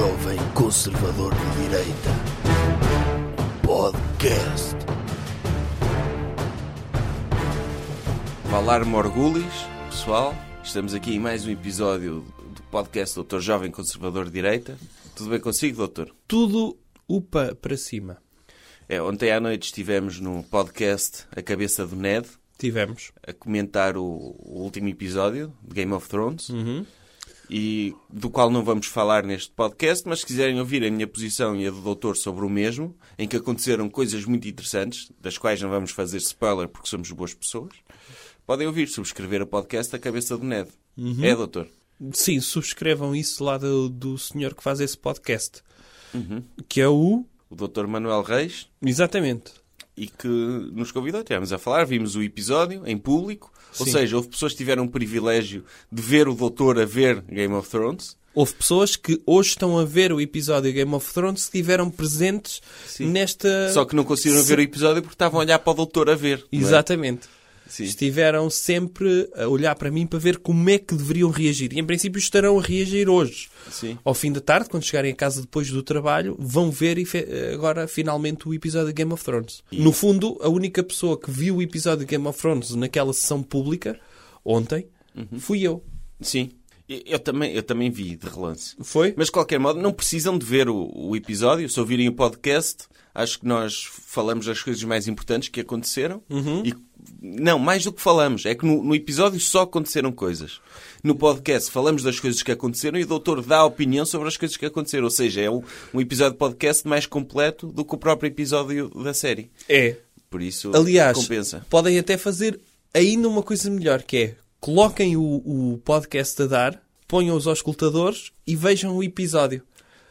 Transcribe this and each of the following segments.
jovem conservador de direita. Podcast. Valar Morgulis, pessoal. Estamos aqui em mais um episódio do podcast Doutor Jovem Conservador de Direita. Tudo bem consigo, doutor? Tudo upa para cima. É, ontem à noite estivemos no podcast A Cabeça do Ned Tivemos. a comentar o, o último episódio de Game of Thrones. E do qual não vamos falar neste podcast, mas se quiserem ouvir a minha posição e a do doutor sobre o mesmo, em que aconteceram coisas muito interessantes, das quais não vamos fazer spoiler porque somos boas pessoas, podem ouvir, subscrever o podcast A Cabeça do Ned. É, doutor? Sim, subscrevam isso lá do, do senhor que faz esse podcast. Que é o. O doutor Manuel Reis, Exatamente. e que nos convidou. Estivemos a falar, vimos o episódio em público. Ou Sim. seja, houve pessoas que tiveram o privilégio de ver o doutor a ver Game of Thrones. Houve pessoas que hoje estão a ver o episódio Game of Thrones que estiveram presentes nesta. Só que não conseguiram ver o episódio porque estavam a olhar para o doutor a ver. não é? Sim. Estiveram sempre a olhar para mim para ver como é que deveriam reagir. E em princípio estarão a reagir hoje. Sim. Ao fim da tarde, quando chegarem a casa depois do trabalho, vão ver agora finalmente o episódio de Game of Thrones. No fundo, a única pessoa que viu o episódio de Game of Thrones naquela sessão pública, ontem, fui eu. Sim. Eu, também, eu também vi de relance. Foi? Mas, de qualquer modo, não precisam de ver o, o episódio. Se ouvirem o podcast, acho que nós falamos das coisas mais importantes que aconteceram. E, não, mais do que falamos. É que no, no episódio só aconteceram coisas. No podcast falamos das coisas que aconteceram e o doutor dá a opinião sobre as coisas que aconteceram. Ou seja, é um, um episódio de podcast mais completo do que o próprio episódio da série. É. Por isso, Aliás, compensa. podem até fazer ainda uma coisa melhor, que é coloquem o, o podcast a dar, ponham os auscultadores e vejam o episódio.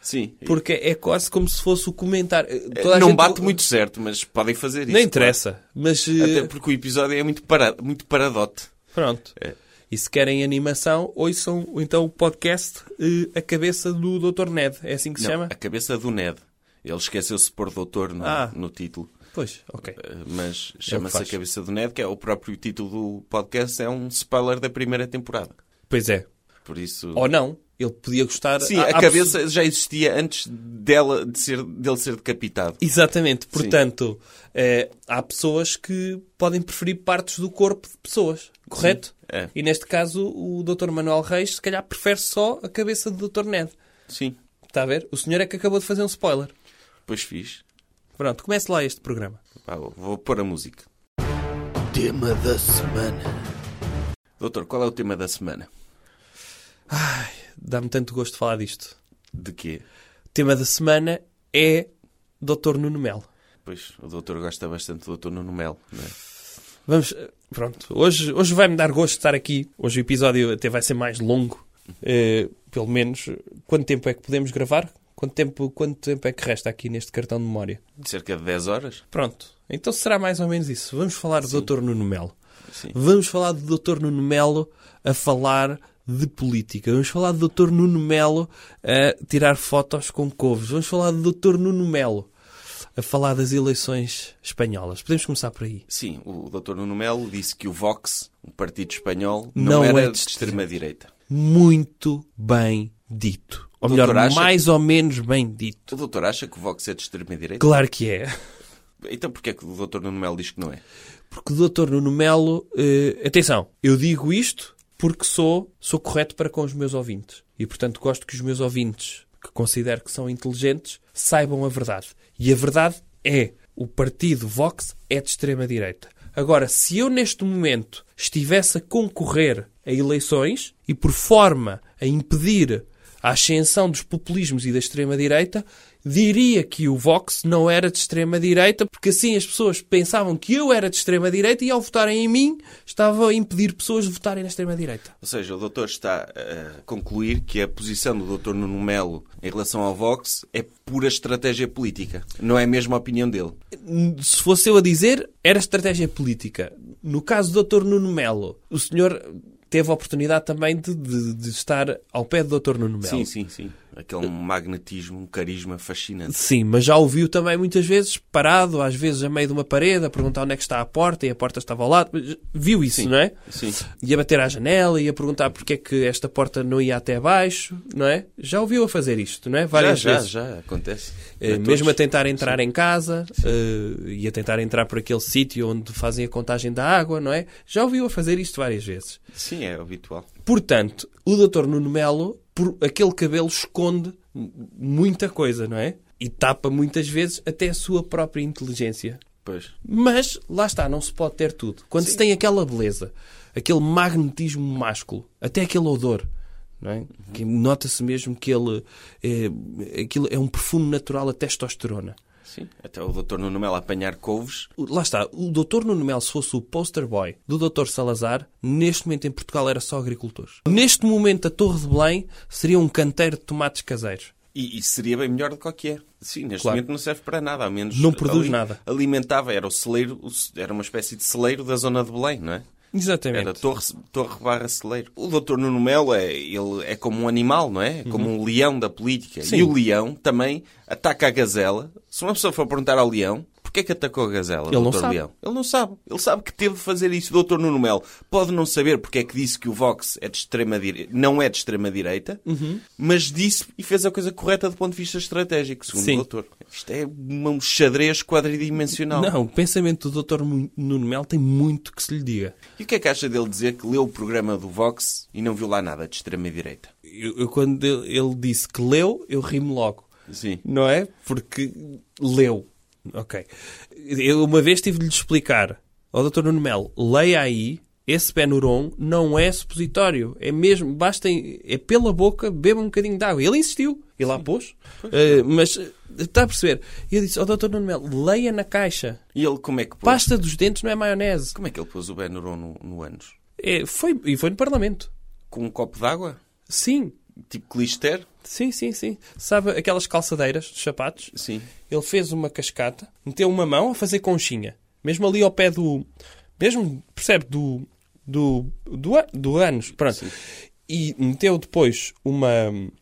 Sim. Porque é quase como se fosse o comentário. Toda a não gente- bate muito certo, mas podem fazer isso. Não interessa. Mas claro. eh, Até porque o episódio é muito, para, muito paradote. Pronto. É. E se querem animação, ouçam então o podcast eh, A Cabeça do Dr. Ned. É assim que se Não, chama? a cabeça do Ned. Ele esqueceu-se de pôr doutor no, Ah. no título. Pois, ok. Eh, Mas chama-se a faz. cabeça do Ned, que é o próprio título do podcast, é um spoiler da primeira temporada. Pois é. Por isso. Ou não. Ele podia gostar... Sim, a há cabeça já existia antes dela, de ser, dele ser decapitado. Exatamente. Portanto, eh, há pessoas que podem preferir partes do corpo de pessoas. Correto? é. E neste caso, o Dr. Manuel Reis, se calhar, prefere só a cabeça do Dr. Ned. Sim, Está a ver? O senhor é que acabou de fazer um spoiler. depois fiz. Pronto, comece lá este programa. Pá, vou pôr a música. Tema da semana. Doutor, qual é o tema da semana? Dá-me tanto gosto de falar disto. De quê? O tema da semana é Dr. Nuno Melo. Pois, o doutor gosta bastante do doutor Nuno Melo, não é? Vamos, pronto. Hoje, hoje vai-me dar gosto de estar aqui. Hoje o episódio até vai ser mais longo. Eh, pelo menos, quanto tempo é que podemos gravar? Quanto tempo, quanto tempo é que resta aqui neste cartão de memória? De cerca de 10 horas? Pronto. Então será mais ou menos isso. Vamos falar do Dr. Nuno Melo. Sim. Vamos falar do Dr. Nuno Melo a falar de política. Vamos falar do Dr. Nuno Melo a tirar fotos com couves. Vamos falar do Dr. Nuno Melo a falar das eleições espanholas. Podemos começar por aí. Sim, o doutor Nuno Melo disse que o Vox, o partido espanhol, não, Não era é de de extrema-direita. Muito bem dito. Ou doutor melhor, mais ou menos bem dito. O doutor acha que o Vox é de extrema-direita? Claro que é. Então porquê é que o doutor Nuno Melo diz que não é? Porque o Dr. Nuno Melo... eh, atenção, eu digo isto porque sou, sou correto para com os meus ouvintes. E, portanto, gosto que os meus ouvintes, que considero que são inteligentes, saibam a verdade. E a verdade é, o partido Vox é de extrema-direita. Agora, se eu neste momento estivesse a concorrer a eleições e por forma a impedir a ascensão dos populismos e da extrema-direita, diria que o Vox não era de extrema-direita, porque assim as pessoas pensavam que eu era de extrema-direita e ao votarem em mim estava a impedir pessoas de votarem na extrema-direita. Ou seja, o doutor está a concluir que a posição do doutor Nuno Melo em relação ao Vox é pura estratégia política. Não é mesmo a opinião dele. Se fosse eu a dizer, era estratégia política. No caso do Dr. Nuno Melo, o senhor teve a oportunidade também de, de- de estar ao pé do Dr. Nuno Melo. Sim, sim, sim. Aquele magnetismo, um carisma fascinante. Sim, mas já ouviu também muitas vezes parado, às vezes a meio de uma parede, a perguntar onde é que está a porta e a porta estava ao lado. Viu isso, não é? Sim. Ia bater à janela, ia perguntar porque é que esta porta não ia até baixo, não é? Já ouviu a fazer isto, não é? Já, Várias já, vezes. já, acontece. Eh, A mesmo a tentar entrar em casa, eh, e a tentar entrar por aquele sítio onde fazem a contagem da água, não é? Já ouviu a fazer isto várias vezes. Sim, é habitual. Portanto, o Dr. Nuno Melo, por aquele cabelo, esconde muita coisa, não é? E tapa muitas vezes até a sua própria inteligência. Pois. Mas, lá está, não se pode ter tudo. Quando se tem aquela beleza, aquele magnetismo másculo, até aquele odor, não é? Que nota-se mesmo que ele é, aquilo é um perfume natural a testosterona. Sim. Até o Dr. Nuno Melo apanhar couves. Lá está, o Dr. Nuno Melo, se fosse o poster boy do Dr. Salazar, neste momento em Portugal era só agricultores. Neste momento, a Torre de Belém seria um canteiro de tomates caseiros. E, e seria bem melhor do que qualquer. Sim, neste Claro. momento não serve para nada, ao menos. Não produz nada. Alimentava, era o celeiro, era uma espécie de celeiro da zona de Belém, não é? Exatamente. Era torre, torre barra celeiro. O Dr. Nuno Melo é, ele é como um animal, não é? É como um leão da política. Uhum. Sim. E o leão também ataca a gazela. Se uma pessoa for perguntar ao leão, porquê é que atacou a gazela, Ele não Dr. Leão? Ele não sabe. Ele sabe que teve de fazer isso. O Dr. Nuno Melo pode não saber porque é que disse que o Vox é de extrema direita, não é de extrema-direita, Uhum. mas disse e fez a coisa correta do ponto de vista estratégico, segundo Sim. o doutor. Isto é um xadrez quadridimensional. Não, o pensamento do Dr. Nuno Melo tem muito que se lhe diga. E o que é que acha dele dizer que leu o programa do Vox e não viu lá nada de extrema-direita? Eu, eu, quando ele ele disse que leu, eu rimo logo. Sim. Não é? Porque leu. Ok. Eu uma vez tive de lhe explicar ao Dr. Nuno Melo, leia aí, esse Benuron não é supositório. É mesmo, basta, é pela boca, beba um bocadinho de água. Ele insistiu. E lá pôs. Eh, mas, eh, está a perceber? E eu disse ao Dr. Nuno Melo, leia na caixa. E ele como é que pôs? Pasta dos dentes não é maionese. Como é que ele pôs o Benuron no, no ânus? É, foi, e foi no Parlamento. Com um copo d'água? Sim. Tipo clister? Sim, sim, sim. Sabe aquelas calçadeiras dos sapatos? Sim. Ele fez uma cascata, meteu uma mão a fazer conchinha. Mesmo ali ao pé do... Mesmo, percebe, do... Do, do, do ânus. Pronto. E meteu depois uma,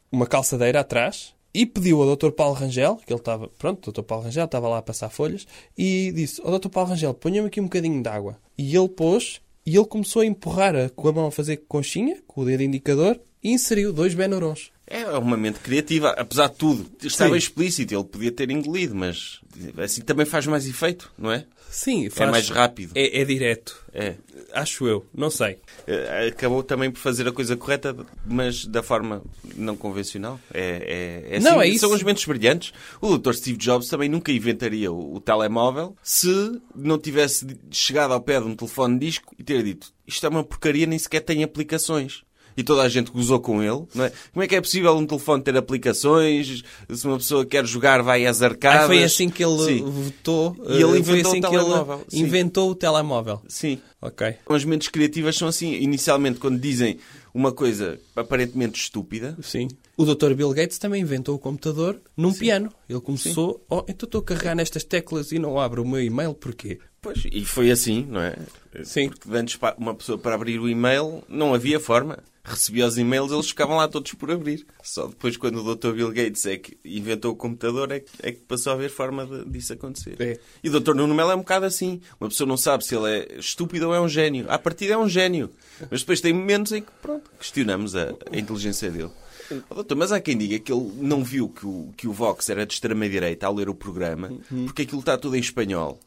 uma calçadeira atrás e pediu ao Dr. Paulo Rangel, que ele estava... Pronto, o Dr. Paulo Rangel estava lá a passar folhas, e disse ao Dr. Paulo Rangel, ponha-me aqui um bocadinho de água. E ele pôs, e ele começou a empurrar a- com a mão a fazer conchinha, com o dedo indicador, e inseriu dois Benurons. É uma mente criativa, apesar de tudo. Estava Sim. explícito, ele podia ter engolido, mas assim também faz mais efeito, não é? Sim, faz... mais rápido. É, é direto. É. Acho eu. Não sei. Eh, Acabou também por fazer a coisa correta, mas da forma não convencional. É, é, é Não, assim, é isso. São os mentes brilhantes. O Dr. Steve Jobs também nunca inventaria o, o telemóvel se não tivesse chegado ao pé de um telefone disco e ter dito isto é uma porcaria, nem sequer tem aplicações. E toda a gente gozou com ele. Não é? Como é que é possível um telefone ter aplicações? Se uma pessoa quer jogar, vai às arcadas. Ah, foi assim que ele Sim. votou. E ele foi inventou assim o que telemóvel, ele sim. inventou o telemóvel. Sim. Ok. As mentes criativas são assim. Inicialmente, quando dizem uma coisa aparentemente estúpida, Sim. O Dr. Bill Gates também inventou o computador num piano. Ele começou, oh, então estou a carregar nestas teclas e não abro o meu e-mail, porquê? Pois, e foi assim, não é? Sim. Porque antes uma pessoa para abrir o e-mail não havia forma. Recebia os e-mails, eles ficavam lá todos por abrir. Só depois, quando o Dr. Bill Gates é que inventou o computador, é que, é que passou a haver forma de- disso acontecer. É. E o Dr. Nuno Melo é um bocado assim. Uma pessoa não sabe se ele é estúpido ou é um gênio. À partida é um gênio. Mas depois tem momentos em que, pronto, questionamos a, a inteligência dele. Oh, doutor, mas há quem diga que ele não viu que o, que o Vox era de extrema-direita ao ler o programa, porque aquilo está tudo em espanhol.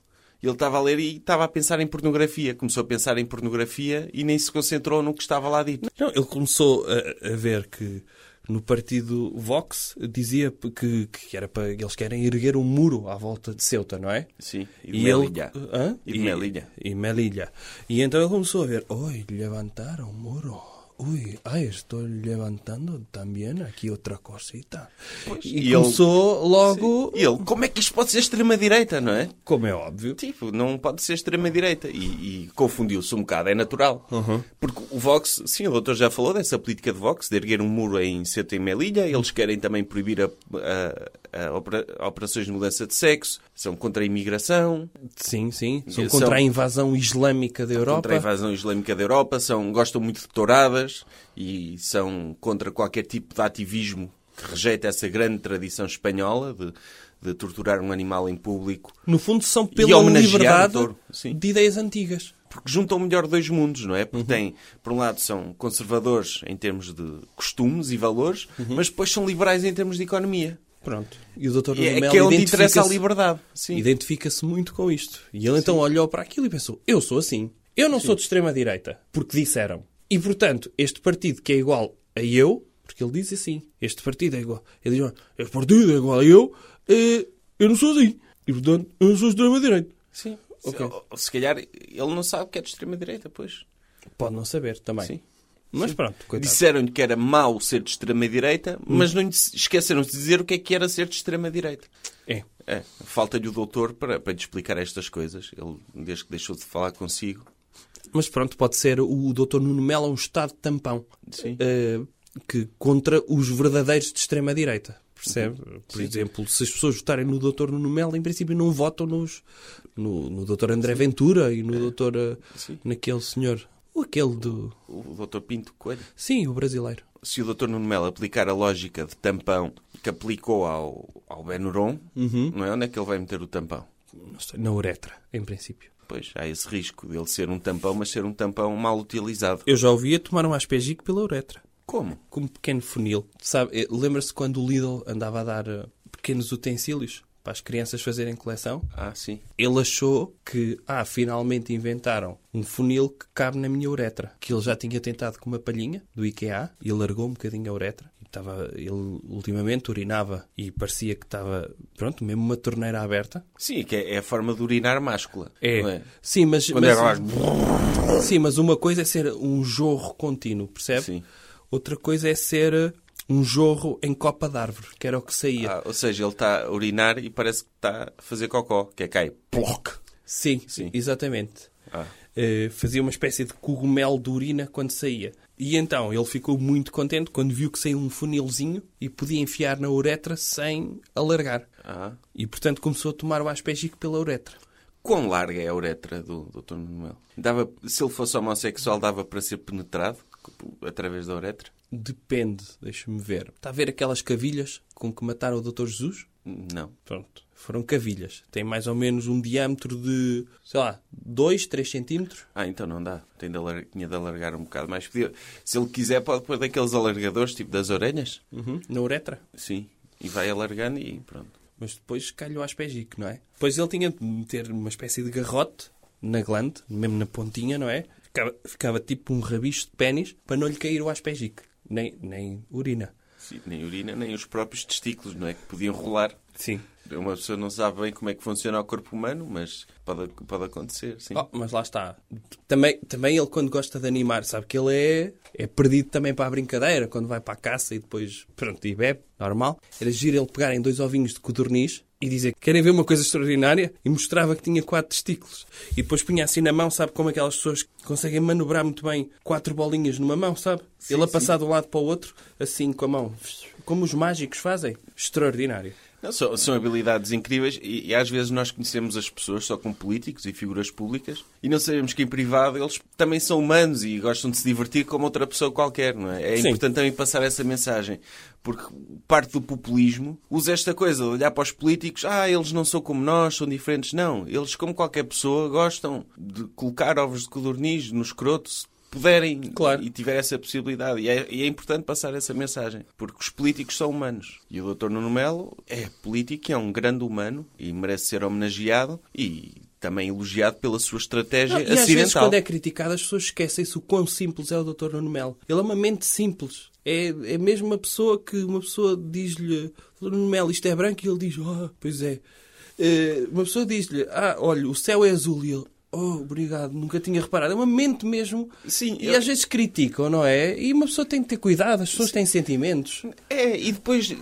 Ele estava a ler e estava a pensar em pornografia. Começou a pensar em pornografia e nem se concentrou no que estava lá dito. Não, ele começou a, a ver que no partido Vox dizia que, que era para eles querem erguer um muro à volta de Ceuta, não é? Sim, e de E ele, Melilla. Hã? E de Melilla. E Melilla. E então ele começou a ver, oi, levantaram um muro. Ui, ai, estou levantando também aqui outra cosita. e e ele- começou logo, E ele, como é que isto pode ser extrema-direita, não é? como é óbvio, Tipo, não pode ser extrema-direita. E, e confundiu-se um bocado, é natural. Uhum. Porque o Vox, sim, o doutor já falou dessa política de Vox, de erguer um muro em Ceuta e Melilla. Eles querem também proibir a, a- a opera- operações de mudança de sexo, são contra a imigração, sim, sim, são São- contra a invasão islâmica da Europa. contra a invasão islâmica da Europa, são, gostam muito de touradas e são contra qualquer tipo de ativismo que rejeita essa grande tradição espanhola de, de torturar um animal em público, No fundo, são pela liberdade sim. de ideias antigas. porque juntam o melhor dois mundos, não é? Uhum. Porque tem, por um lado, são conservadores em termos de costumes e valores, Uhum. mas depois são liberais em termos de economia. Pronto. E o Dr. É, Melo que é onde interessa a liberdade. Sim. Identifica-se muito com isto. E ele então olhou para aquilo e pensou: eu sou assim. Eu não sou de extrema-direita, porque disseram. E portanto, este partido que é igual a eu, porque ele diz assim: este partido é igual. Ele diz: "Ah, este partido é igual a eu, eh, eu não sou assim. E portanto, eu não sou de extrema-direita. Sim. Ok. Se, se calhar ele não sabe que é de extrema-direita, pois. Pode não saber também. Sim. Mas pronto, coitado. Disseram-lhe que era mau ser de extrema-direita, mas não lhe esqueceram-se de dizer o que é que era ser de extrema-direita. É. É, falta-lhe o doutor para, para lhe explicar estas coisas. Ele, desde que deixou de falar consigo. Mas pronto, pode ser o Dr. Nuno Melo é um estado tampão. Sim. eh, que contra os verdadeiros de extrema-direita. Percebe? Por exemplo, se as pessoas votarem no Dr. Nuno Melo, em princípio não votam nos, no, no Dr. André Ventura e no Dr. eh, Sim. naquele senhor. Ou aquele do. O doutor Pinto Coelho. Sim, o brasileiro. Se o doutor Nuno Melo aplicar a lógica de tampão que aplicou ao, ao Benuron, não é? Onde é que ele vai meter o tampão? Não sei, na uretra, em princípio. Pois, há esse risco dele ser um tampão, mas ser um tampão mal utilizado. Eu já ouvia tomar um aspegico pela uretra. Como? Com um pequeno funil. Sabe, eh, lembra-se quando o Lidl andava a dar eh, pequenos utensílios para as crianças fazerem coleção? Ah, sim. Ele achou que, ah, finalmente inventaram um funil que cabe na minha uretra. Que ele já tinha tentado com uma palhinha do IKEA e largou um bocadinho a uretra. Estava, ele ultimamente urinava e parecia que estava, pronto, mesmo uma torneira aberta. Sim, que é, é a forma de urinar máscula. É. É? Sim, mas, Quando mas, é mais... sim, mas uma coisa é ser um jorro contínuo, percebe? Sim. Outra coisa é ser eh, um jorro em copa de árvore, que era o que saía. Ah, ou seja, ele está a urinar e parece que está a fazer cocó, que é cai. Ploc. Sim, Sim. exatamente. Ah. Eh, fazia uma espécie de cogumelo de urina quando saía. E então ele ficou muito contente quando viu que saiu um funilzinho e podia enfiar na uretra sem alargar. Ah. E portanto começou a tomar o aspegico pela uretra. Quão larga é a uretra do Dr. Manuel? Dava, se ele fosse homossexual, dava para ser penetrado através da uretra? Depende, deixa-me ver. Está a ver aquelas cavilhas com que mataram o Dr. Jesus? Não. Pronto, foram cavilhas. Tem mais ou menos um diâmetro de, sei lá, 2, 3 centímetros. Ah, então não dá. Tem de alar... Tinha de alargar um bocado mais. Se ele quiser, pode pôr daqueles alargadores, tipo das orelhas. Uhum, na uretra. Sim. E vai alargando e pronto. Mas depois calhou aspegico, não é? Depois ele tinha de meter uma espécie de garrote na glande, mesmo na pontinha, não é? Ficava, ficava tipo um rabicho de pênis para não lhe cair o aspegico. Nem, nem urina. Sim, nem urina, nem os próprios testículos, não é? Que podiam rolar. Sim. Uma pessoa não sabe bem como é que funciona o corpo humano, mas pode, pode acontecer, sim. Oh, mas lá está. Também, também ele, quando gosta de animar, sabe que ele é, é perdido também para a brincadeira, quando vai para a caça e depois, pronto, e bebe, normal. Era giro ele pegar em dois ovinhos de codorniz e dizer querem ver uma coisa extraordinária? E mostrava que tinha quatro testículos. E depois punha assim na mão, sabe como aquelas pessoas conseguem manobrar muito bem quatro bolinhas numa mão, sabe? ele a passar de um lado para o outro, assim com a mão. Como os mágicos fazem. Extraordinário. Não, são, são habilidades incríveis e, e às vezes nós conhecemos as pessoas só como políticos e figuras públicas e não sabemos que em privado eles também são humanos e gostam de se divertir como outra pessoa qualquer, não é? É Sim. importante também passar essa mensagem porque parte do populismo usa esta coisa de olhar para os políticos, ah, eles não são como nós, são diferentes. Não, eles como qualquer pessoa gostam de colocar ovos de codorniz no escroto puderem Claro. e tiver essa possibilidade. E é, e é importante passar essa mensagem, porque os políticos são humanos. E o Dr. Nuno Melo é político, é um grande humano e merece ser homenageado e também elogiado pela sua estratégia Não, e às vezes, acidental. quando é criticado, as pessoas esquecem-se o quão simples é o Dr. Nuno Melo. Ele é uma mente simples. É, é mesmo uma pessoa que uma pessoa diz-lhe, Dr. Nuno Melo, isto é branco, e ele diz, ah, pois é. Eh, uma pessoa diz-lhe, ah, olha, o céu é azul, e ele, oh, obrigado, nunca tinha reparado. É uma mente mesmo. Sim, e eu- às vezes criticam, não é? E uma pessoa tem que ter cuidado, as pessoas têm sentimentos. É, e depois,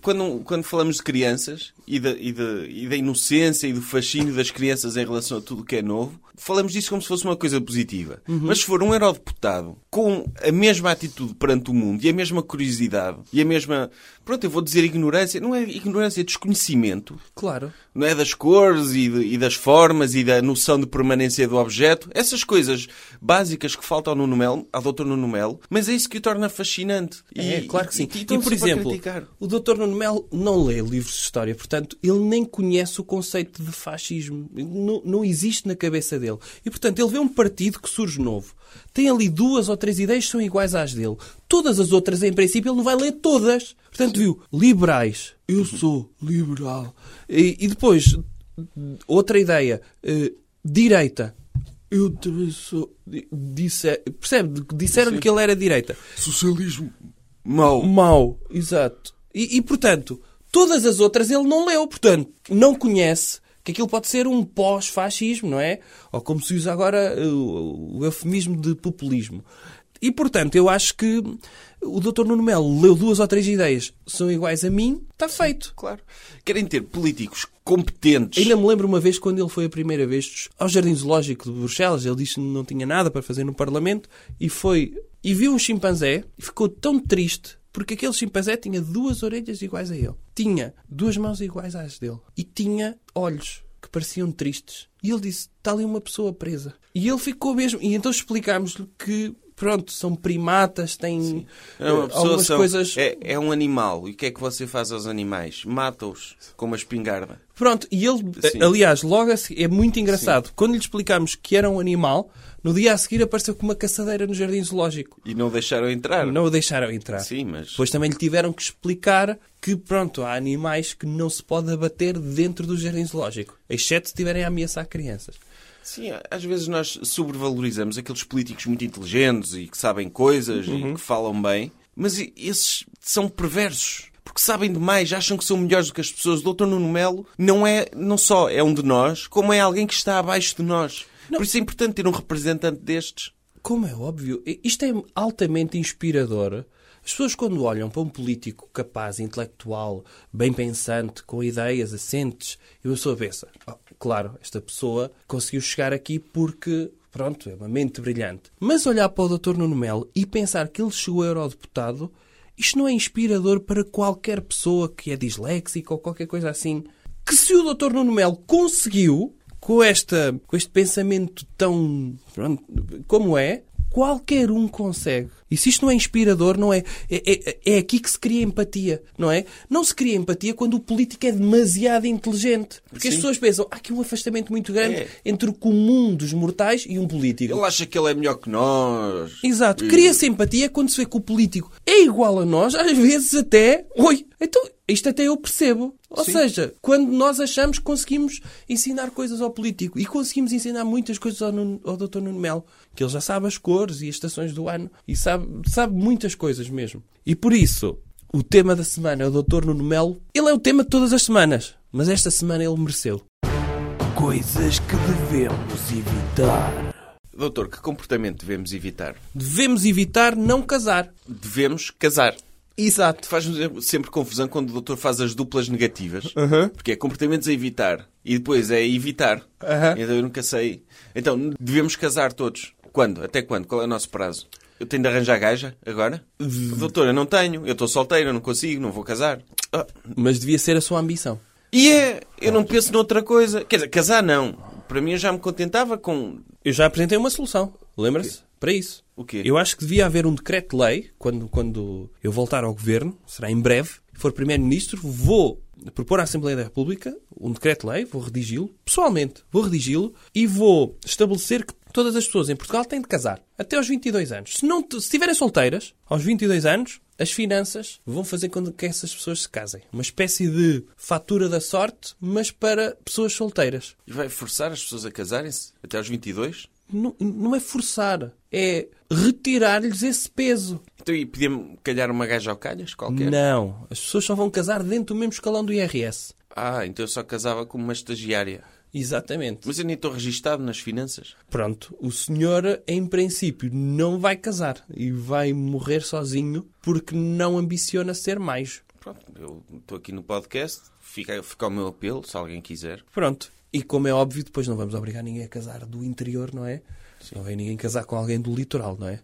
quando, quando falamos de crianças e da, e, da, e da inocência e do fascínio das crianças em relação a tudo o que é novo, falamos disso como se fosse uma coisa positiva. Mas se for um eurodeputado com a mesma atitude perante o mundo e a mesma curiosidade e a mesma, pronto, eu vou dizer ignorância, não é ignorância, é desconhecimento, Claro. Não é das cores e, de- e das formas e da noção de permanência do objeto, essas coisas básicas que faltam no Nuno Melo, ao Dr. Nuno Melo, mas é isso que o torna fascinante. É, E- claro que sim. E, E, e, por exemplo, o Dr. Nuno Melo não lê livros de história, portanto, ele nem conhece o conceito de fascismo. Não, não existe na cabeça dele. E, portanto, ele vê um partido que surge novo. Tem ali duas ou três ideias que são iguais às dele. Todas as outras, em princípio, ele não vai ler todas. Portanto, viu, liberais. Eu sou liberal. E, e depois, outra ideia. eh, direita. Eu também sou. Disse, percebe? Disseram-lhe que ele era direita. Socialismo mau. Mau, exato. E, e, portanto, todas as outras ele não leu, portanto, não conhece que aquilo pode ser um pós-fascismo, não é? Ou como se usa agora uh, o, o eufemismo de populismo. E, portanto, eu acho que o Dr. Nuno Melo leu duas ou três ideias, são iguais a mim, está feito. Claro. Querem ter políticos competentes. Ainda me lembro uma vez quando ele foi a primeira vez ao Jardim Zoológico de Bruxelas, ele disse que não tinha nada para fazer no Parlamento e foi e viu um chimpanzé e ficou tão triste porque aquele chimpanzé tinha duas orelhas iguais a ele, tinha duas mãos iguais às dele e tinha olhos que pareciam tristes. E ele disse: está ali uma pessoa presa. E ele ficou mesmo. E então explicámos-lhe que. Pronto, são primatas, têm É eh, pessoa, algumas são- coisas. é, é um animal. E o que é que você faz aos animais? Mata-os com uma espingarda. Pronto, e ele, Sim. aliás, logo a seguir, é muito engraçado. Quando lhe explicámos que era um animal, no dia a seguir apareceu com uma caçadeira no jardim zoológico. E não deixaram entrar. Não o deixaram entrar. Sim, mas... Depois também lhe tiveram que explicar que, pronto, há animais que não se pode abater dentro do jardim zoológico, exceto se estiverem a ameaçar crianças. Sim, às vezes nós sobrevalorizamos aqueles políticos muito inteligentes e que sabem coisas Uhum. e que falam bem, mas esses são perversos. Porque sabem demais, acham que são melhores do que as pessoas. O Dr. Nuno Melo não é, não só é um de nós, como é alguém que está abaixo de nós. Por isso é importante ter um representante destes. Como é óbvio, isto é altamente inspirador. As pessoas, quando olham para um político capaz, intelectual, bem pensante, com ideias assentes, e uma pessoa pensa: "Oh, claro, esta pessoa conseguiu chegar aqui porque, pronto, é uma mente brilhante. Mas olhar para o Dr. Nuno Melo e pensar que ele chegou a eurodeputado, isto não é inspirador para qualquer pessoa que é disléxica ou qualquer coisa assim. Que se o Dr. Nuno Melo conseguiu, com, esta, com este pensamento tão. pronto, como é, qualquer um consegue. E se isto não é inspirador, não é, é, é, é aqui que se cria empatia, não é? Não se cria empatia quando o político é demasiado inteligente. Porque as Sim. pessoas pensam, há aqui um afastamento muito grande É. entre o comum dos mortais e um político. Ele acha que ele é melhor que nós. Exato. E- Cria-se empatia quando se vê que o político é igual a nós, às vezes até. Oi, então isto até eu percebo. Ou Sim. seja, quando nós achamos que conseguimos ensinar coisas ao político e conseguimos ensinar muitas coisas ao, Nuno- ao Dr. Nuno Melo, que ele já sabe as cores e as estações do ano e sabe, sabe muitas coisas mesmo. E por isso, o tema da semana é o Dr. Nuno Melo. Ele é o tema de todas as semanas, mas esta semana ele mereceu. Coisas que devemos evitar. Doutor, que comportamento devemos evitar? Devemos evitar não casar. Devemos casar. Exato. Faz-me sempre confusão quando o doutor faz as duplas negativas. Porque é comportamentos a evitar. E depois é evitar. Aham. Então eu nunca sei. Então, devemos casar todos. Quando? Até quando? Qual é o nosso prazo? Eu tenho de arranjar gaja agora? Doutor, eu não tenho. Eu estou solteiro, eu não consigo, não vou casar. Ah, Mas devia ser a sua ambição. E é, eu não penso noutra coisa. Quer dizer, casar não. Para mim eu já me contentava com... Eu já apresentei uma solução. Lembra-se? Para isso. O quê? Eu acho que devia haver um decreto-lei, quando, quando eu voltar ao governo, será em breve, for primeiro-ministro, vou propor à Assembleia da República um decreto-lei, vou redigi-lo, pessoalmente, vou redigi-lo e vou estabelecer que todas as pessoas em Portugal têm de casar até aos 22 anos. Se, não, se estiverem solteiras, aos 22 anos, as finanças vão fazer com que essas pessoas se casem. Uma espécie de fatura da sorte, mas para pessoas solteiras. E vai forçar as pessoas a casarem-se? Até aos 22? Não, não é forçar, é retirar-lhes esse peso. Então e podia-me calhar uma gaja ao calhas qualquer? Não, as pessoas só vão casar dentro do mesmo escalão do IRS. Ah, então eu só casava como uma estagiária. Exatamente. Mas eu nem estou registado nas finanças. Pronto, o senhor, em princípio, não vai casar e vai morrer sozinho porque não ambiciona ser mais. Pronto, eu estou aqui no podcast. Fica, fica o meu apelo, se alguém quiser. Pronto. E como é óbvio, depois não vamos obrigar ninguém a casar do interior, não é? Não vem ninguém casar com alguém do litoral, não é?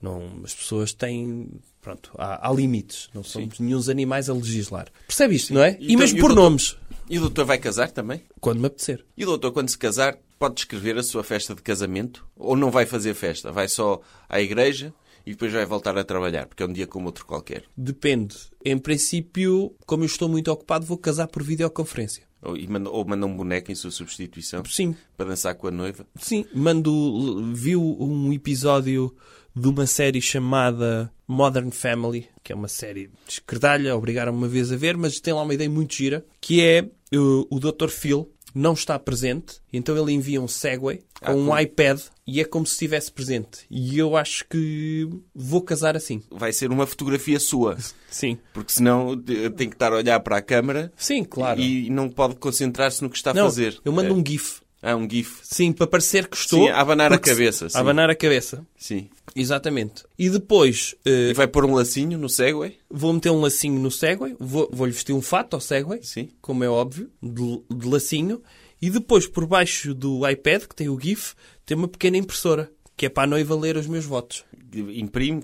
Não, as pessoas têm. Pronto, há, há limites. Não somos nenhum animais a legislar. Percebe isto, não é? E mesmo e o por doutor- nomes, E o doutor vai casar também? quando me apetecer. E o doutor, quando se casar, pode descrever a sua festa de casamento? Ou não vai fazer festa? Vai só à igreja e depois vai voltar a trabalhar, porque é um dia como outro qualquer. Depende. Em princípio, como eu estou muito ocupado, vou casar por videoconferência. Ou, manda, ou manda um boneco em sua substituição Sim, para dançar com a noiva. sim. Mando. Viu um episódio de uma série chamada Modern Family, que é uma série de esquerdalha, obrigaram-me uma vez a ver, mas tem lá uma ideia muito gira, que é uh, o Dr. Phil não está presente, então ele envia um Segway com Ah, um como- iPad e é como se estivesse presente. E eu acho que vou casar assim. Vai ser uma fotografia sua, Sim. porque senão eh, tem que estar a olhar para a câmara Sim, claro. e não pode concentrar-se no que está a não, fazer. eu mando É. um GIF. Ah, um GIF. Sim, para parecer que estou. Sim, a abanar a cabeça, sim. A abanar a cabeça. Sim. Exatamente. E depois eh, E vai pôr um lacinho no Segway? vou meter um lacinho no Segway, vou- vou-lhe vestir um fato ao Segway, Sim. como é óbvio, de, de lacinho, e depois por baixo do iPad, que tem o GIF, tem uma pequena impressora, que é para a noiva ler os meus votos. Imprime.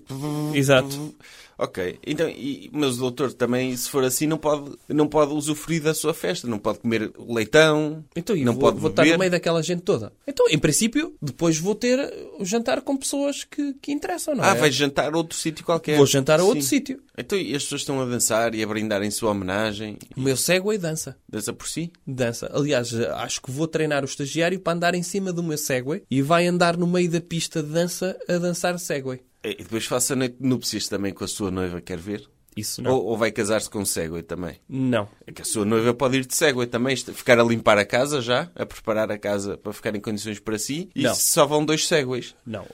Exato. Ok. Então, e- mas o doutor também, se for assim, não pode, não pode usufruir da sua festa. Não pode comer leitão. Então, e não vou, pode vou estar no meio daquela gente toda. Então, em princípio, depois vou ter o jantar com pessoas que, que interessam, não Ah, é? vai jantar a outro sítio qualquer. Vou jantar a outro Sim. sítio. Então, e as pessoas estão a dançar e a brindar em sua homenagem. O meu Segway dança. Dança por si? Dança. Aliás, acho que vou treinar o estagiário para andar em cima do meu Segway e vai andar no meio da pista de dança a dançar Segway. E depois faça a noite de núpcias também com a sua noiva, quer ver? Isso não. Ou, ou vai casar-se com um Segway também? Não. É que a sua noiva pode ir de Segway também, ficar a limpar a casa já, a preparar a casa para ficar em condições para si, e Não. só vão dois Segways. Não.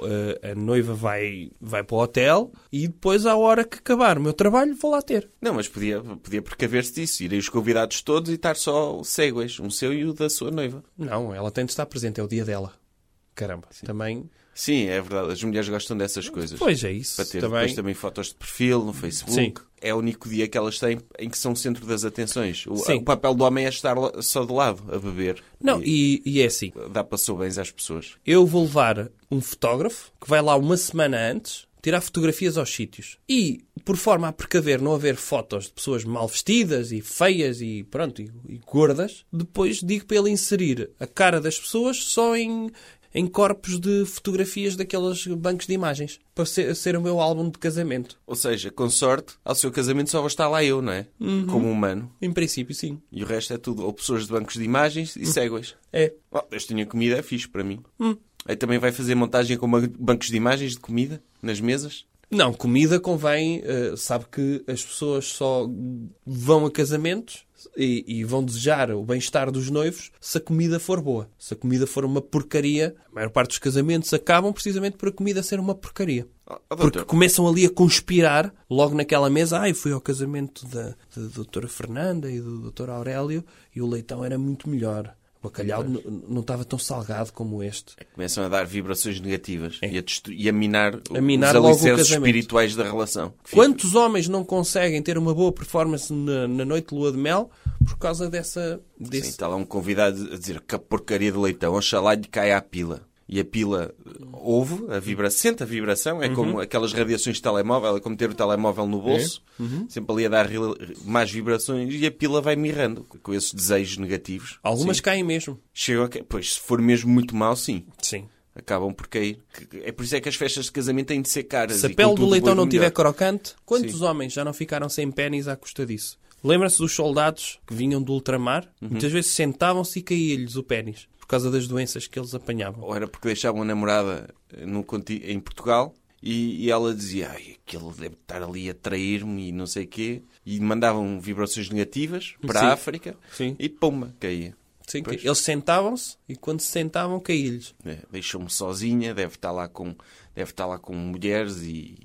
A, a noiva vai, vai para o hotel e depois, à hora que acabar o meu trabalho, vou lá ter. Não, mas podia, podia precaver-se disso, irem os convidados todos e estar só Segways, um seu e o da sua noiva. Não, ela tem de estar presente. É o dia dela. Caramba. Também. Sim, é verdade, as mulheres gostam dessas coisas. Pois é isso. Para ter também. depois também fotos de perfil no Facebook. Sim. É o único dia que elas têm em que são o centro das atenções. O, Sim. o papel do homem é estar só de lado, a beber. Não, e, e é assim. Dá passou bens às pessoas. Eu vou levar um fotógrafo que vai lá uma semana antes tirar fotografias aos sítios. E, por forma a precaver não haver fotos de pessoas mal vestidas e feias e pronto, e, e gordas, depois digo para ele inserir a cara das pessoas só em, em corpos de fotografias daqueles bancos de imagens. Para ser, ser o meu álbum de casamento. Ou seja, com sorte, ao seu casamento só vou estar lá eu, não é? Uhum. Como humano. Em princípio, sim. E o resto é tudo, ou pessoas de bancos de imagens e Segways. É. Oh, Deus tinha comida, é fixe para mim. Hum. Aí também vai fazer montagem com ba- bancos de imagens de comida nas mesas. Não, comida convém. eh, sabe que as pessoas só vão a casamentos e, e vão desejar o bem-estar dos noivos se a comida for boa. Se a comida for uma porcaria, a maior parte dos casamentos acabam precisamente por a comida ser uma porcaria. Oh, oh, Porque começam ali a conspirar logo naquela mesa. Ai, fui ao casamento da, da doutora Fernanda e do doutor Aurélio e o leitão era muito melhor. O bacalhau não estava tão salgado como este. começam a dar vibrações negativas e, a e a minar, É. A minar os alicerces espirituais da relação. Quantos homens não conseguem ter uma boa performance na, na noite de lua de mel por causa dessa. Sim, Desse... está lá um convidado a dizer que a porcaria de leitão, oxalá lhe caia a pila. E a pila ouve, a vibra, sente a vibração, é Uhum. como aquelas radiações de telemóvel, é como ter o telemóvel no bolso, É. Uhum. sempre ali a dar mais vibrações e a pila vai mirrando com esses desejos negativos. Algumas Sim. caem mesmo. Chegam a... Pois, se for mesmo muito mau, sim. Sim. Acabam por cair. É por isso é que as festas de casamento têm de ser caras. Se a pele do leitão não tiver crocante, quantos Sim. homens já não ficaram sem pênis à custa disso? Lembra-se dos soldados que vinham do ultramar? Uhum. Muitas vezes sentavam-se e caía-lhes o pênis por causa das doenças que eles apanhavam. Ou era porque deixavam a namorada eh, no, em Portugal e, e ela dizia ai, aquele deve estar ali a trair-me e não sei o quê. E mandavam vibrações negativas para Sim. a África Sim. e pumba, caía. Sim, eles sentavam-se e quando se sentavam caía-lhes. É, Deixou-me sozinha, deve estar lá com, deve estar lá com mulheres e.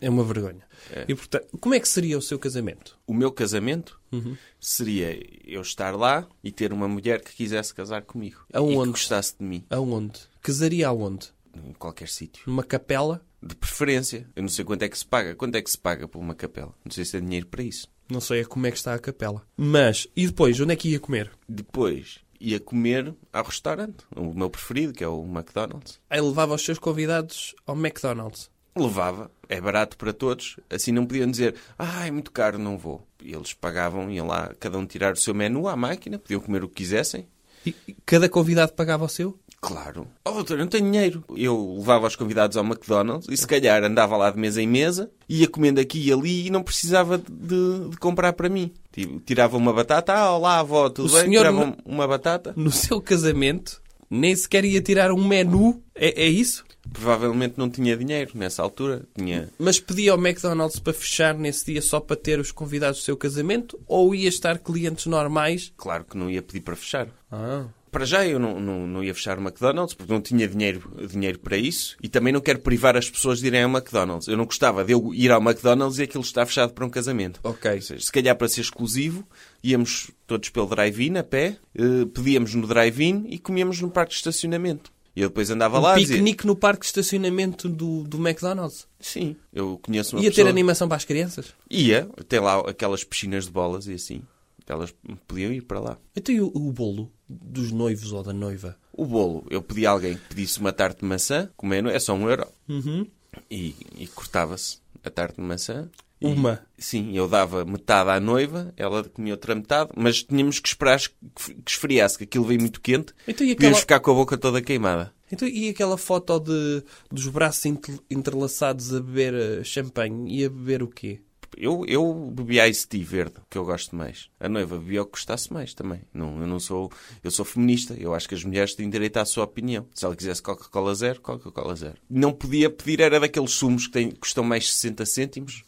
É uma vergonha. É. E portanto, como é que seria o seu casamento? O meu casamento Uhum. seria eu estar lá e ter uma mulher que quisesse casar comigo. E Aonde? que gostasse de mim, Aonde? Casaria aonde? em qualquer sítio. Numa capela? De preferência. Eu não sei quanto é que se paga. Quanto é que se paga por uma capela? Não sei se tem dinheiro para isso. Não sei como é que está a capela. Mas, e depois, onde é que ia comer? Depois ia comer ao restaurante. O meu preferido, que é o McDonald's. Aí levava os seus convidados ao McDonald's. Levava. É barato para todos. Assim não podiam dizer, ah, é muito caro, não vou. Eles pagavam, iam lá, cada um tirar o seu menu à máquina, podiam comer o que quisessem. E cada convidado pagava o seu? Claro. Oh, doutor, eu não tenho dinheiro. Eu levava os convidados ao McDonald's e se calhar andava lá de mesa em mesa, ia comendo aqui e ali e não precisava de, de comprar para mim. Tipo, tirava uma batata, ah, olá avó, tudo O bem? senhor Tirava não- uma batata. No seu casamento, nem sequer ia tirar um menu. É, é isso? Provavelmente não tinha dinheiro nessa altura. Tinha... Mas pedia ao McDonald's para fechar nesse dia só para ter os convidados do seu casamento? Ou ia estar clientes normais? Claro que não ia pedir para fechar. Ah. Para já eu não, não, não ia fechar o McDonald's porque não tinha dinheiro, dinheiro para isso e também não quero privar as pessoas de irem ao McDonald's. Eu não gostava de eu ir ao McDonald's e aquilo estar fechado para um casamento. Ok. Ou seja, se calhar para ser exclusivo, íamos todos pelo drive-in a pé, eh, pedíamos no drive-in e comíamos no parque de estacionamento. E eu depois andava lá Um e dizia... piquenique no parque de estacionamento do, do McDonald's. Sim, eu conheço uma Ia pessoa... ter animação para as crianças? Ia, tem lá aquelas piscinas de bolas e assim. Elas podiam ir para lá. Então e o, o bolo dos noivos ou da noiva? O bolo, eu pedi a alguém que pedisse uma tarte de maçã, comendo, é só um euro. Uhum. E, e cortava-se a tarte de maçã. E- Uma? sim, eu dava metade à noiva, ela comia outra metade, mas tínhamos que esperar que esfriasse, que aquilo veio muito quente. Então e Podíamos aquela, ficar com a boca toda queimada. então, e aquela foto de, dos braços entre- entrelaçados a beber eh, champanhe? E a beber o quê? Eu, eu bebi Ice Tea verde, que eu gosto mais. A noiva bebia o que gostasse mais também. Não, eu não sou... Eu sou feminista. Eu acho que as mulheres têm direito à sua opinião. Se ela quisesse Coca-Cola zero, Coca-Cola zero. Não podia pedir, era daqueles sumos que, têm, custam mais 60 cêntimos.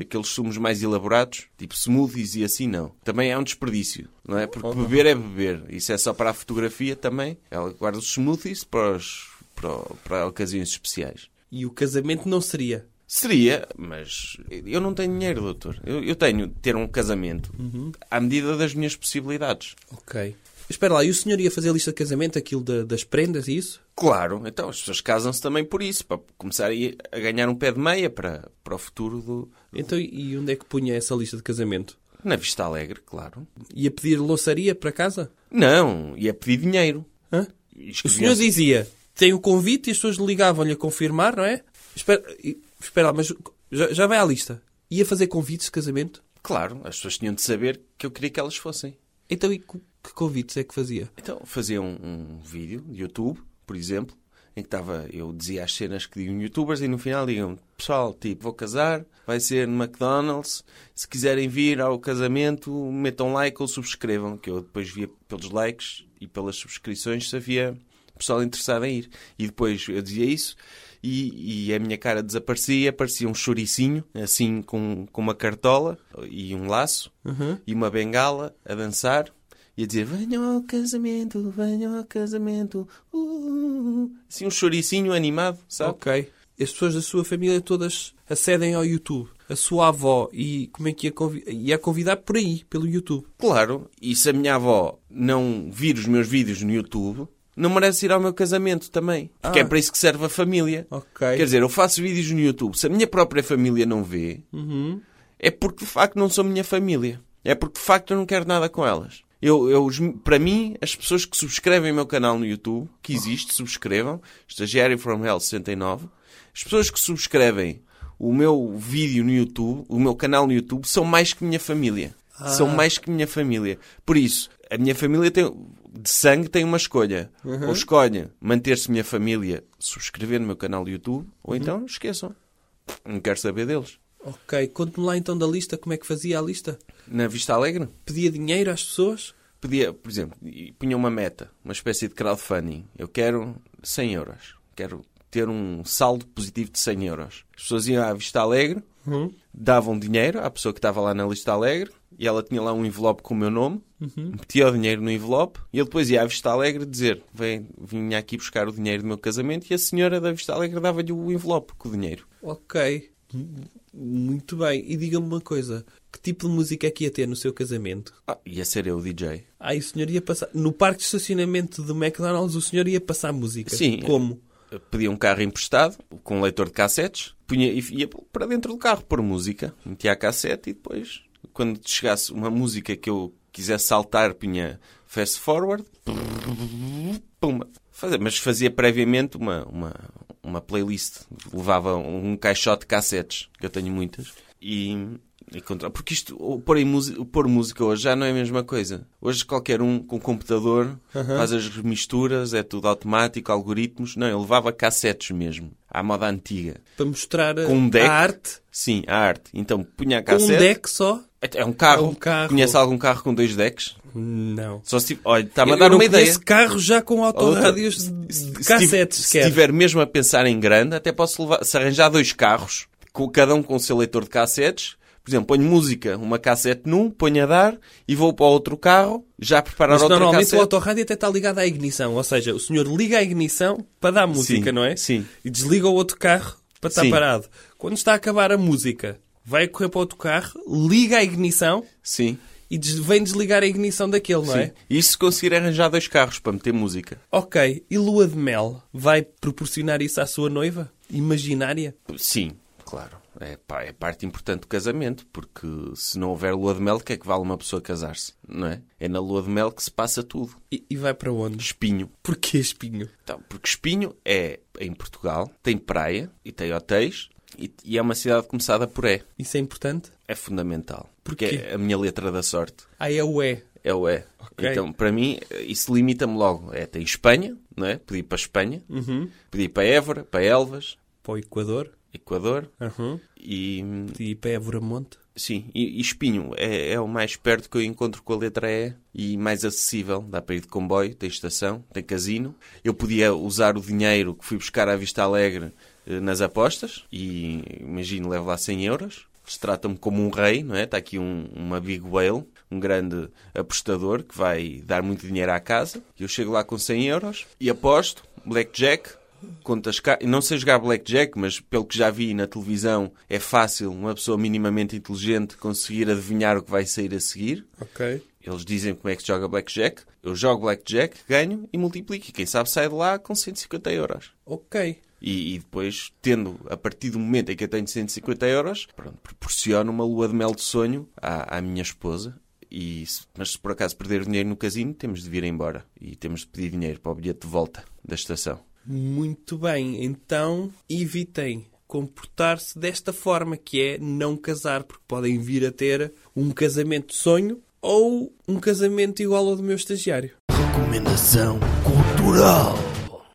Aqueles sumos mais elaborados, tipo smoothies e assim, não. Também é um desperdício, não é? Porque beber é beber. Isso é só para a fotografia também. Ela guarda os smoothies para, os, para, para ocasiões especiais. E o casamento não seria? Seria, mas eu não tenho dinheiro, doutor. Eu, eu tenho de ter um casamento à medida das minhas possibilidades. Ok. Espera lá, e o senhor ia fazer a lista de casamento, aquilo da- das prendas e isso? Claro, então as pessoas casam-se também por isso, para começar a ganhar um pé de meia para, para o futuro do. Então, e onde é que punha essa lista de casamento? Na Vista Alegre, claro. Ia pedir louçaria para casa? Não, ia pedir dinheiro. Hã? O senhor dizia, tem o convite e as pessoas ligavam-lhe a confirmar, não é? Espera, espera lá, mas já, já vai à lista. Ia fazer convites de casamento? Claro, as pessoas tinham de saber que eu queria que elas fossem. Então, e que que convites é que fazia? Então, fazia um, um vídeo de YouTube, por exemplo, em que estava, eu dizia as cenas que diziam youtubers e no final digam, pessoal, tipo, vou casar, vai ser no McDonald's, se quiserem vir ao casamento, metam like ou subscrevam, que eu depois via pelos likes e pelas subscrições se havia pessoal interessado em ir. E depois eu dizia isso e, e a minha cara desaparecia, aparecia um choricinho, assim com, com uma cartola e um laço e uma bengala a dançar e a dizer venham ao casamento, venham ao casamento. Uh, assim um choricinho animado, sabe? Ok. As pessoas da sua família todas acedem ao YouTube. A sua avó e como é que ia, convi ia convidar por aí, pelo YouTube. Claro, e se a minha avó não vir os meus vídeos no YouTube, não merece ir ao meu casamento também. Porque Ah. é para isso que serve a família. Ok. Quer dizer, eu faço vídeos no YouTube. Se a minha própria família não vê, Uhum. é porque de facto não sou minha família. É porque de facto eu não quero nada com elas. Eu, eu, para mim, as pessoas que subscrevem o meu canal no YouTube, que existe, subscrevam, Estagiário from Hell 69, as pessoas que subscrevem o meu vídeo no YouTube, o meu canal no YouTube, são mais que minha família. São mais que minha família. Por isso, a minha família tem, de sangue tem uma escolha. Ou escolhe manter-se minha família subscrevendo o meu canal do YouTube, ou então esqueçam. Não quero saber deles. Ok. Conte-me lá então da lista, como é que fazia a lista? Na Vista Alegre, Pedia dinheiro às pessoas? pedia, por exemplo, e punha uma meta, uma espécie de crowdfunding. Eu quero 100 euros. Quero ter um saldo positivo de 100 euros. As pessoas iam à Vista Alegre, davam dinheiro à pessoa que estava lá na Lista Alegre e ela tinha lá um envelope com o meu nome, metia o dinheiro no envelope e ele depois ia à Vista Alegre dizer Vem, vinha aqui buscar o dinheiro do meu casamento e a senhora da Vista Alegre dava-lhe o envelope com o dinheiro. Ok. Muito bem. E diga-me uma coisa. Que tipo de música é que ia ter no seu casamento? Ah, ia ser eu o DJ. Ah, e o senhor ia passar... No parque de estacionamento do McDonald's, o senhor ia passar música? Sim. Como? pedia um carro emprestado com um leitor de cassetes, punha, e ia para dentro do carro pôr música, metia a cassete e depois, quando chegasse uma música que eu quisesse saltar, punha fast forward, pumba. Mas fazia previamente uma, uma, uma playlist. Levava um caixote de cassetes, que eu tenho muitas, e Porque isto, pôr, em pôr música hoje já não é a mesma coisa. Hoje qualquer um com computador faz as misturas, é tudo automático, algoritmos. Não, eu levava cassetes mesmo, à moda antiga. Para mostrar Com um deck. a arte Sim, a arte. Então punha a com um cassete. deck só. É um carro. É um carro. Conhece algum carro com dois decks? Não. Só se... Olha, está-me a dar uma ideia. conheço carros já com autorrádios de Se- de se cassetes, Se estiver mesmo a pensar em grande, até posso levar, se arranjar dois carros, com, cada um com o seu leitor de cassetes. Por exemplo, ponho música, uma cassete num, ponho a dar e vou para o outro carro, já preparar Mas outra normalmente o cassete. autorrádio até está ligado à ignição. Ou seja, o senhor liga a ignição para dar música, Sim, não é? sim. E desliga o outro carro para estar Sim. parado. Quando está a acabar a música, vai correr para outro carro, liga a ignição Sim, e vem desligar a ignição daquele, não sim. é? E se conseguir arranjar dois carros para meter música? Ok. E lua de mel vai proporcionar isso à sua noiva? Imaginária? Sim, claro. É, pá, é parte importante do casamento, porque se não houver lua de mel, o que é que vale uma pessoa casar-se? Não é? É na lua de mel que se passa tudo. E, e vai para onde? Espinho. Porquê espinho? Então, porque Espinho é em Portugal, tem praia e tem hotéis e, é uma cidade começada por E. Isso é importante? É fundamental. Porque Porquê? é a minha letra da sorte. Ah, é o E. É o E. Ok. Então, para mim, isso limita-me logo. É, tem Espanha, não é? Ir para Espanha, Uhum. ir para Évora, para Elvas, Para o Equador. Equador Uhum. e... E para Évora Monte. Sim, e, e Espinho é, é o mais perto que eu encontro com a letra E e mais acessível. Dá para ir de comboio, tem estação, tem casino. Eu podia usar o dinheiro que fui buscar à Vista Alegre eh, nas apostas e, imagino, levo lá 100 euros. Eles tratam-me como um rei, não é? Está aqui um, uma big whale, um grande apostador que vai dar muito dinheiro à casa. Eu chego lá com 100 euros e aposto, blackjack, contas cá. Não sei jogar blackjack, mas pelo que já vi na televisão, é fácil uma pessoa minimamente inteligente conseguir adivinhar o que vai sair a seguir. Ok. Eles dizem como é que se joga blackjack. Eu jogo blackjack, ganho e multiplico. E quem sabe sai de lá com 150 euros. Ok. E, e depois, tendo, a partir do momento em que eu tenho 150 euros, pronto, proporciono uma lua de mel de sonho à, à minha esposa. E, se- mas se por acaso perder dinheiro no casino, temos de vir embora. E temos de pedir dinheiro para o bilhete de volta da estação. Muito bem. Então, evitem comportar-se desta forma, que é não casar, porque podem vir a ter um casamento de sonho ou um casamento igual ao do meu estagiário. Recomendação cultural.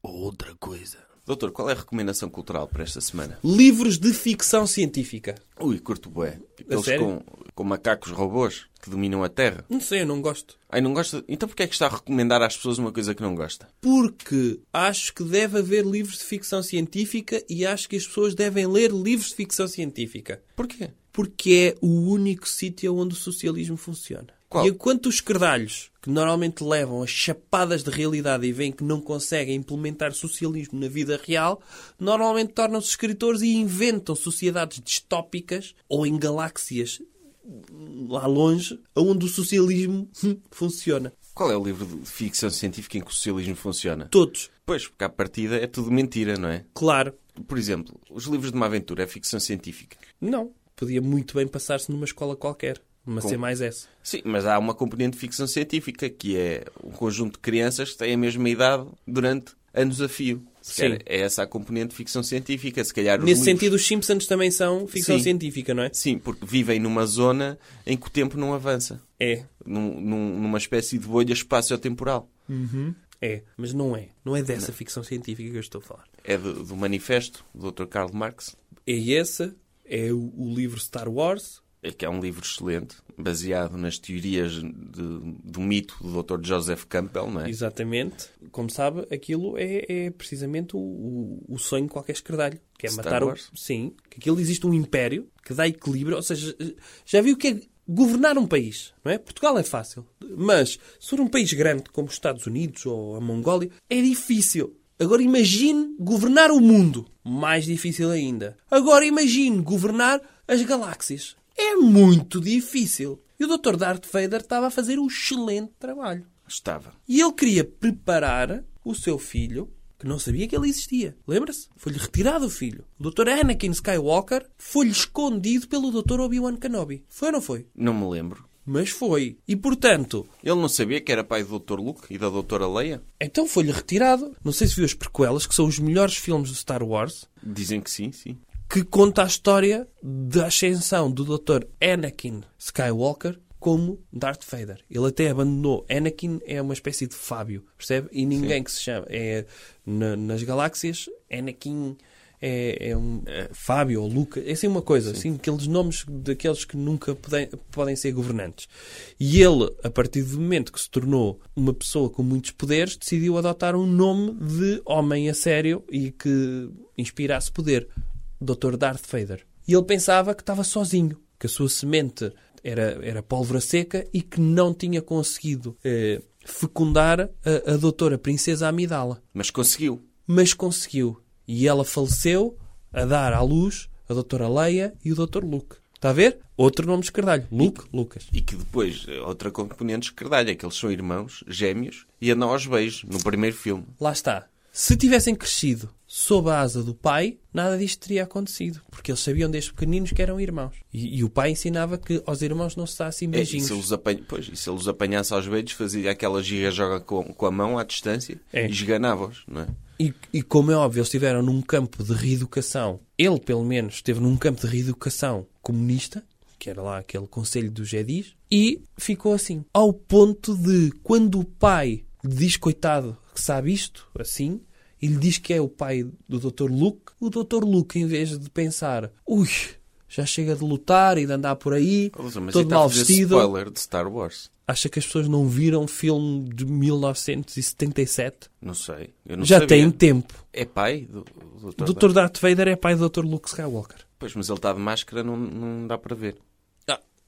Outra coisa. Doutor, qual é a recomendação cultural para esta semana? Livros de ficção científica. Ui, curto bué. Aqueles com, com macacos robôs que dominam a Terra. Não sei, eu não gosto. Ai, não gosta? Então porquê é que está a recomendar às pessoas uma coisa que não gosta? Porque acho que deve haver livros de ficção científica e acho que as pessoas devem ler livros de ficção científica. Porquê? Porque é o único sítio onde o socialismo funciona. Qual? E enquanto os cardalhos, que normalmente levam as chapadas de realidade e veem que não conseguem implementar socialismo na vida real, normalmente tornam-se escritores e inventam sociedades distópicas ou em galáxias lá longe, onde o socialismo funciona. Qual é o livro de ficção científica em que o socialismo funciona? Todos. Pois, porque à partida é tudo mentira, não é? Claro. Por exemplo, os livros de uma aventura é ficção científica. Não. Podia muito bem passar-se numa escola qualquer. Uma Com- C mais S. Sim, mas há uma componente de ficção científica, que é um conjunto de crianças que têm a mesma idade durante anos a fio. Sim. É essa a componente de ficção científica. Se calhar Nesse livros- sentido, os Simpsons também são ficção Sim. científica, não é? Sim, porque vivem numa zona em que o tempo não avança. É. Num- num- numa espécie de bolha espaço-temporal. É. Mas não é. Não é dessa ficção científica que eu estou a falar. É do, do manifesto do Dr. Karl Marx, É esse. É o, o livro Star Wars. É que é um livro excelente, baseado nas teorias de- do mito do Dr. Joseph Campbell, não é? Exatamente. Como sabe, aquilo é, é precisamente o, o, o sonho de qualquer escardalho. Que é Star matar Wars? o... Sim. Que aquilo existe um império que dá equilíbrio. Ou seja, já viu que é governar um país, não é? Portugal é fácil. Mas, se for um país grande como os Estados Unidos ou a Mongólia, é difícil. Agora imagine governar o mundo. Mais difícil ainda. Agora imagine governar as galáxias. É muito difícil. E o Dr. Darth Vader estava a fazer um excelente trabalho. Estava. E ele queria preparar o seu filho, que não sabia que ele existia. Lembra-se? Foi-lhe retirado o filho. O Dr. Anakin Skywalker foi-lhe escondido pelo Dr. Obi-Wan Kenobi. Foi ou não foi? Não me lembro. Mas foi. E portanto, Ele não sabia que era pai do Dr. Luke e da Doutora Leia? então foi-lhe retirado. Não sei se viu as prequelas, que são os melhores filmes do Star Wars. Dizem que sim, sim. Que conta a história da ascensão do Dr. Anakin Skywalker como Darth Vader. Ele até abandonou. Anakin é uma espécie de Fábio, percebe? E ninguém que se chama. É, na- nas galáxias, Anakin é, é um é Fábio ou Luca. É assim uma coisa, assim, aqueles nomes daqueles que nunca podem, podem ser governantes. E ele, a partir do momento que se tornou uma pessoa com muitos poderes, decidiu adotar um nome de homem a sério e que inspirasse poder. Dr. Darth Vader. E ele pensava que estava sozinho, que a sua semente era, era pólvora seca e que não tinha conseguido eh, fecundar a, a doutora Princesa Amidala. Mas conseguiu. Mas conseguiu. E ela faleceu a dar à luz a doutora Leia e o Dr. Luke. Está a ver? Outro nome de escardalho. Luke, Lucas. E que depois, eh, outra componente escardalha, é que eles são irmãos, gêmeos, e andam aos beijos no primeiro filme. Lá está. Se tivessem crescido sob a asa do pai, nada disto teria acontecido. Porque eles sabiam desde pequeninos que eram irmãos. E, e o pai ensinava que aos irmãos não se dá assim É, e, beijinhos. se eles apanha... pois, e se ele os apanhasse aos beijos, fazia aquela giga-joga com, com a mão à distância É. e esganava-os, não é? E, e como é óbvio, eles estiveram num campo de reeducação. Ele, pelo menos, esteve num campo de reeducação comunista, que era lá aquele conselho dos Jedis, e ficou assim. Ao ponto de, quando o pai lhe diz, coitado, que sabe isto, assim, e lhe diz que é o pai do Dr. Luke, o Dr. Luke, em vez de pensar, ui, já chega de lutar e de andar por aí, Ouça, mas todo a mal vestido, spoiler de Star Wars. acha que as pessoas não viram o filme de 1977? Não sei. Eu não já sabia. tem tempo. É pai do, do Dr. O Dr. Darth Vader é pai do Dr. Luke Skywalker. Pois, mas ele está de máscara, não, não dá para ver.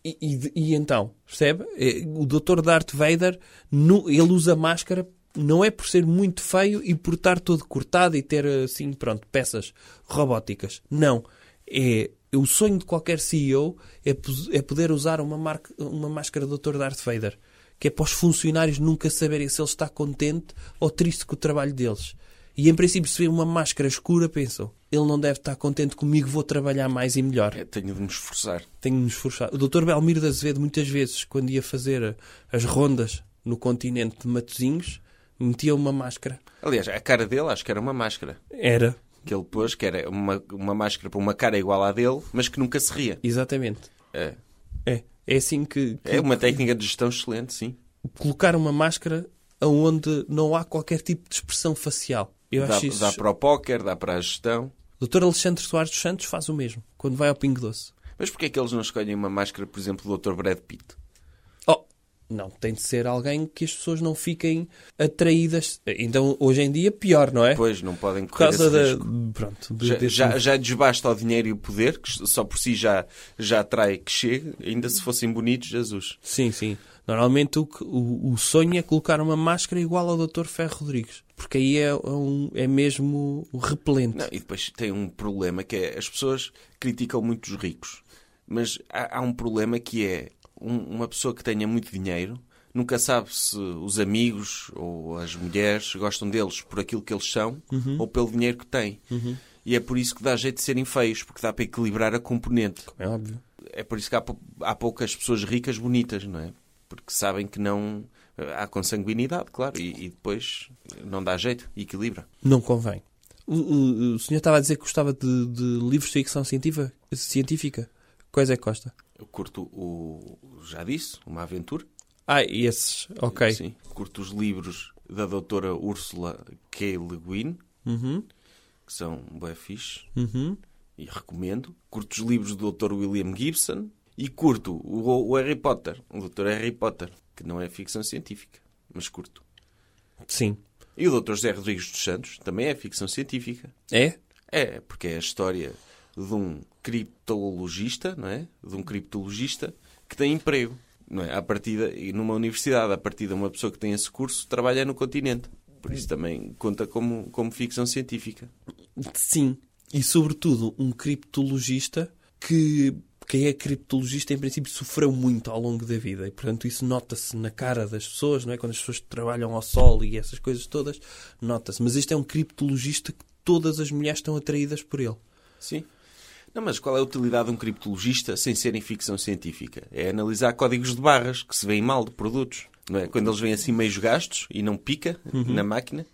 E, e- então, percebe? É, O Dr. Darth Vader, nu- ele usa máscara não é por ser muito feio e por estar todo cortado e ter, assim, pronto, peças robóticas. Não. É, o sonho de qualquer CEO é, é poder usar uma, marca, uma máscara do Dr. Darth Vader. Que é para os funcionários nunca saberem se ele está contente ou triste com o trabalho deles. E em princípio, se vê uma máscara escura, pensam: ele não deve estar contente comigo, vou trabalhar mais e melhor É, tenho de me esforçar. tenho de me esforçar. O Dr. Belmiro de Azevedo, muitas vezes, quando ia fazer as rondas no continente de Matozinhos, metia uma máscara. Aliás, a cara dele acho que era uma máscara. Era, Que ele pôs, que era uma, uma máscara para uma cara igual à dele, mas que nunca se ria. exatamente. É, É. É assim que, que é uma técnica de gestão excelente, sim. colocar uma máscara onde não há qualquer tipo de expressão facial. Eu Dá, acho isso. dá para o póquer, dá para a gestão. Dr. Alexandre Soares dos Santos faz o mesmo, quando vai ao Pingo Doce. Mas porquê é que eles não escolhem uma máscara, por exemplo, do Dr. Brad Pitt? Não, tem de ser alguém que as pessoas não fiquem atraídas. Então, hoje em dia, pior, não é? Pois, não podem Por correr causa da. risco. Pronto, de- Já, desse- já, já desbasta o dinheiro e o poder, que só por si já, já atrai que chegue, ainda se fossem bonitos, Jesus. Sim, sim. Normalmente o, o, o sonho é colocar uma máscara igual ao Dr. Ferro Rodrigues. Porque aí é, um- é mesmo repelente. Não, e depois tem um problema que é as pessoas criticam muito os ricos, mas há, há um problema que é um- uma pessoa que tenha muito dinheiro nunca sabe se os amigos ou as mulheres gostam deles por aquilo que eles são ou pelo dinheiro que têm. E é por isso que dá jeito de serem feios, porque dá para equilibrar a componente. É óbvio. É por isso que há, há poucas pessoas ricas bonitas, não é? Porque sabem que não. Há consanguinidade, claro, e, e depois não dá jeito, equilibra. Não convém. O, o- o senhor estava a dizer que gostava de, de livros de ficção científica? científica. Quais é que gosta? Eu curto o. Já disse, uma aventura. Ah, esses. Ok. Sim. Curto os livros da doutora Ursula K. Le Guin, Uhum. que são bem fixe, Uhum. e recomendo. Curto os livros do Dr. William Gibson. E curto o, o Harry Potter, o Dr. Harry Potter, que não é ficção científica, mas curto. Sim. E o Dr. José Rodrigues dos Santos também é ficção científica. É? É, porque é a história de um criptologista, não é? De um criptologista que tem emprego, não é? À partida, e numa universidade, a partir de uma pessoa que tem esse curso, trabalha no continente. Por isso também conta como, como ficção científica. Sim. E, sobretudo, um criptologista que quem é criptologista, em princípio, sofreu muito ao longo da vida. E, portanto, isso nota-se na cara das pessoas, não é? Quando as pessoas trabalham ao sol e essas coisas todas, nota-se. Mas este é um criptologista que todas as mulheres estão atraídas por ele. Sim. Não, mas qual é a utilidade de um criptologista sem ser em ficção científica? É analisar códigos de barras que se veem mal de produtos. Não é? Quando eles vêm assim meio gastos e não pica na máquina,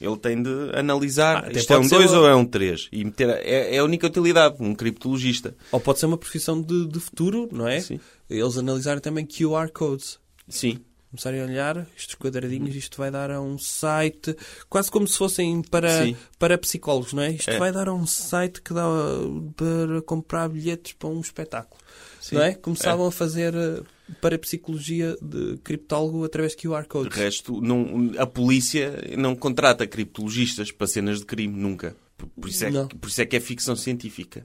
Ele tem de analisar Ah, isto é um ser 2 uma- ou é um 3 e meter é, é a única utilidade, um criptologista. Ou pode ser uma profissão de, de futuro, não é? Sim. Eles analisarem também QR codes. Sim. Começarem a olhar estes quadradinhos, isto vai dar a um site, quase como se fossem para, Sim. para psicólogos, não é? Isto É. vai dar a um site que dá para comprar bilhetes para um espetáculo. Sim. Não é? Começavam a fazer uh, para psicologia de criptólogo através de QR De codes. resto, não, a polícia não contrata criptologistas para cenas de crime, nunca. Por- Por isso, é, Não. por isso é que é ficção científica.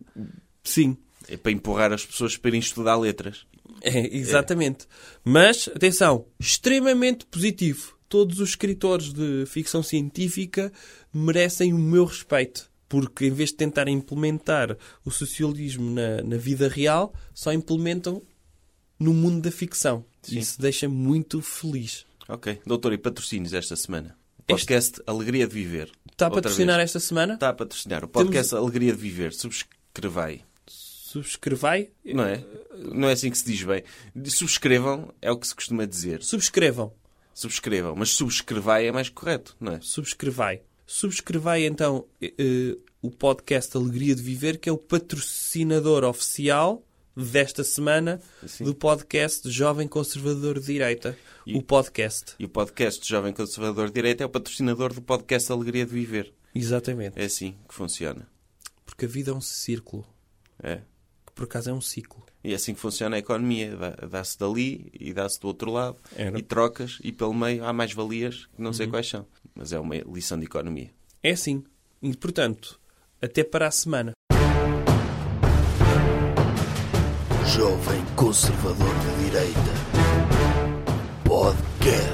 Sim, É para empurrar as pessoas para irem estudar letras. É, exatamente. Mas, atenção, extremamente positivo. Todos os escritores de ficção científica merecem o meu respeito. Porque, em vez de tentar implementar o socialismo na, na vida real, só implementam no mundo da ficção. Sim. Isso deixa muito feliz. Ok. Doutor, e patrocínios esta semana? Podcast Alegria de Viver. Está a patrocinar vez. esta semana? Está a patrocinar. O podcast Alegria de Viver. Subscrevai. Subscrevai. Não é? Não é assim que se diz bem. Subscrevam é o que se costuma dizer. Subscrevam. Subscrevam. Mas subscrevai é mais correto, não é? Subscrevai. Subscrevai então eh, o podcast Alegria de Viver, que é o patrocinador oficial desta semana Sim. do podcast Jovem Conservador de Direita. E- O podcast. E o podcast Jovem Conservador de Direita é o patrocinador do podcast Alegria de Viver. Exatamente. É assim que funciona. Porque a vida é um círculo. É por acaso é um ciclo. E é assim que funciona a economia. Dá-se dali e dá-se do outro lado. Era. E trocas e pelo meio há mais valias que não uhum. sei quais são. Mas é uma lição de economia. É assim. E, portanto, até para a semana. Jovem Conservador de Direita. Podcast.